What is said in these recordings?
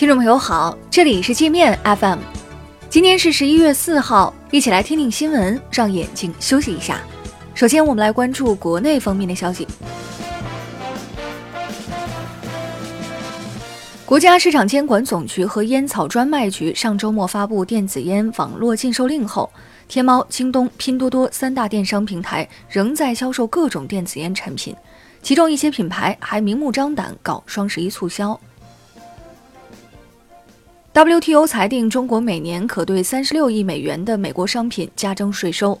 听众朋友好，这里是界面 FM，今天是十一月四号，一起来听听新闻，让眼睛休息一下。首先，我们来关注国内方面的消息。国家市场监管总局和烟草专卖局上周末发布电子烟网络禁售令后，天猫、京东、拼多多三大电商平台仍在销售各种电子烟产品，其中一些品牌还明目张胆搞双十一促销。WTO 裁定，中国每年可对三十六亿美元的美国商品加征税收。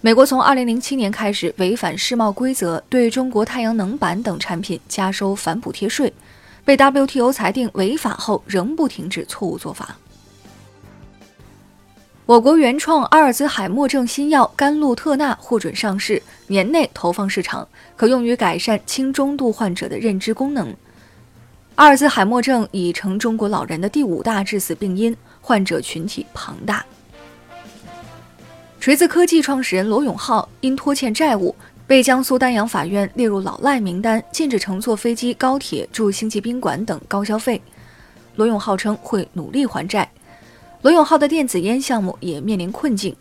美国从二零零七年开始违反世贸规则，对中国太阳能板等产品加收反补贴税。被 WTO 裁定违法后，仍不停止错误做法。我国原创阿尔兹海默症新药甘露特钠获准上市，年内投放市场，可用于改善轻中度患者的认知功能。阿尔兹海默症已成中国老人的第五大致死病因，患者群体庞大。锤子科技创始人罗永浩因拖欠债务。被江苏丹阳法院列入老赖名单，禁止乘坐飞机、高铁、住星级宾馆等高消费。罗永浩称会努力还债。罗永浩的电子烟项目也面临困境，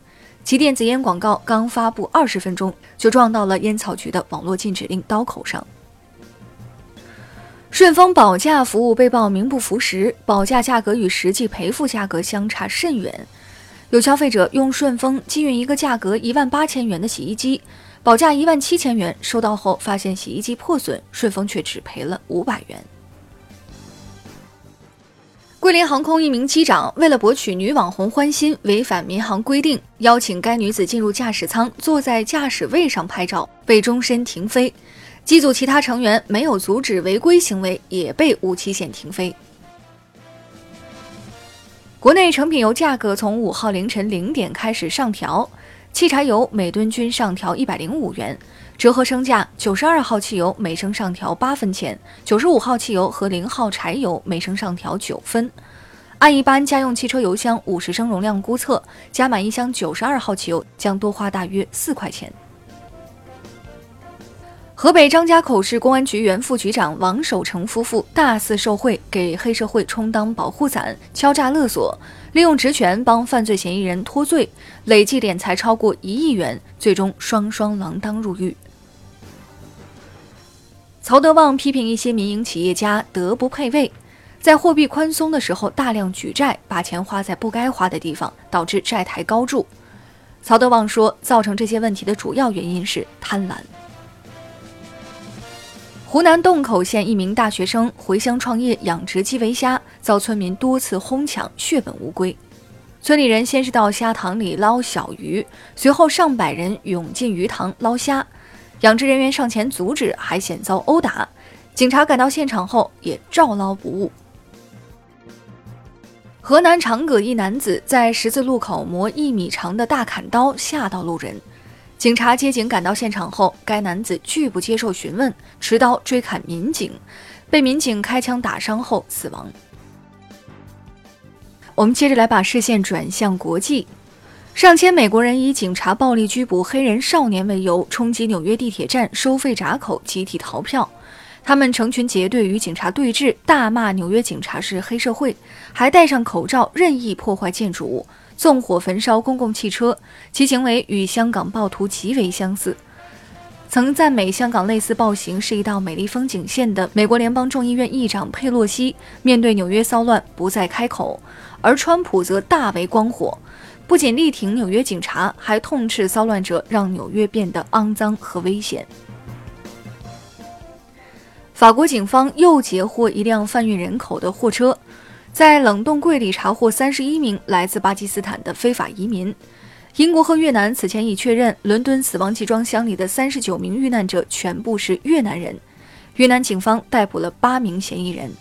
其电子烟广告刚发布二十分钟，就撞到了烟草局的网络禁止令刀口上。顺丰保价服务被曝名不符实，保价价格与实际赔付价格相差甚远。有消费者用顺丰寄运一个价格一万八千元的洗衣机。保价一万七千元，收到后发现洗衣机破损，顺丰却只赔了五百元。桂林航空一名机长为了博取女网红欢心，违反民航规定，邀请该女子进入驾驶舱，坐在驾驶位上拍照，被终身停飞。机组其他成员没有阻止违规行为，也被无期限停飞。国内成品油价格从五号凌晨零点开始上调。汽柴油每吨均上调一百零五元，折合升价，九十二号汽油每升上调八分钱，九十五号汽油和零号柴油每升上调九分。按一般家用汽车油箱五十升容量估测，加满一箱九十二号汽油将多花大约四块钱。河北张家口市公安局原副局长王守成夫妇大肆受贿，给黑社会充当保护伞，敲诈勒索，利用职权帮犯罪嫌疑人脱罪，累计敛财超过一亿元，最终双双锒铛入狱。曹德旺批评一些民营企业家德不配位，在货币宽松的时候大量举债，把钱花在不该花的地方，导致债台高筑。曹德旺说，造成这些问题的主要原因是贪婪。湖南洞口县一名大学生回乡创业养殖基围虾，遭村民多次哄抢，血本无归。村里人先是到虾塘里捞小鱼，随后上百人涌进鱼塘捞虾，养殖人员上前阻止，还险遭殴打。警察赶到现场后也照捞不误。河南长葛一男子在十字路口磨一米长的大砍刀，吓到路人。警察接警赶到现场后，该男子拒不接受询问，持刀追砍民警，被民警开枪打伤后死亡。我们接着来把视线转向国际，上千美国人以警察暴力拘捕黑人少年为由，冲击纽约地铁站收费闸口，集体逃票。他们成群结队与警察对峙，大骂纽约警察是黑社会，还戴上口罩任意破坏建筑物。纵火焚烧公共汽车，其行为与香港暴徒极为相似。曾赞美香港类似暴行是一道美丽风景线的美国联邦众议院议长佩洛西，面对纽约骚乱不再开口，而川普则大为光火，不仅力挺纽约警察，还痛斥骚乱者让纽约变得肮脏和危险。法国警方又截获一辆贩运人口的货车。在冷冻柜里查获三十一名来自巴基斯坦的非法移民。英国和越南此前已确认，伦敦死亡集装箱里的三十九名遇难者全部是越南人。越南警方逮捕了八名嫌疑人。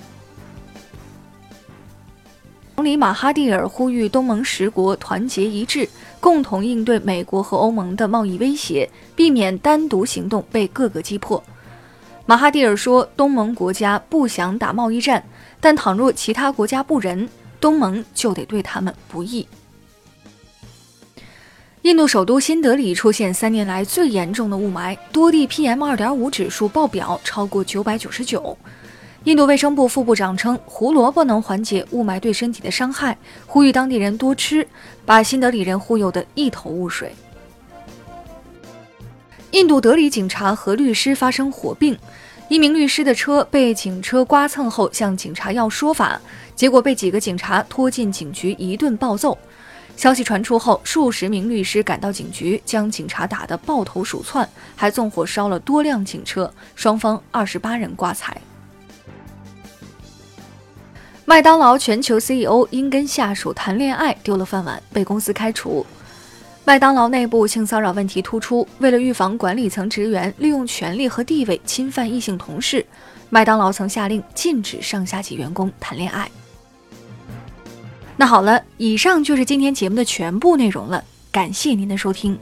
总理马哈蒂尔呼吁东盟十国团结一致，共同应对美国和欧盟的贸易威胁，避免单独行动被各个击破。马哈蒂尔说：“东盟国家不想打贸易战。”但倘若其他国家不仁，东盟就得对他们不义。印度首都新德里出现三年来最严重的雾霾，多地 PM 二点五指数爆表，超过九百九十九。印度卫生部副部长称，胡萝卜能缓解雾霾对身体的伤害，呼吁当地人多吃，把新德里人忽悠得一头雾水。印度德里警察和律师发生火并，一名律师的车被警车刮蹭后，向警察要说法，结果被几个警察拖进警局一顿暴揍。消息传出后，数十名律师赶到警局，将警察打得抱头鼠窜，还纵火烧了多辆警车，双方二十八人挂彩。麦当劳全球 CEO 因跟下属谈恋爱丢了饭碗，被公司开除。麦当劳内部性骚扰问题突出，为了预防管理层职员利用权力和地位侵犯异性同事，麦当劳曾下令禁止上下级员工谈恋爱。那好了，以上就是今天节目的全部内容了，感谢您的收听。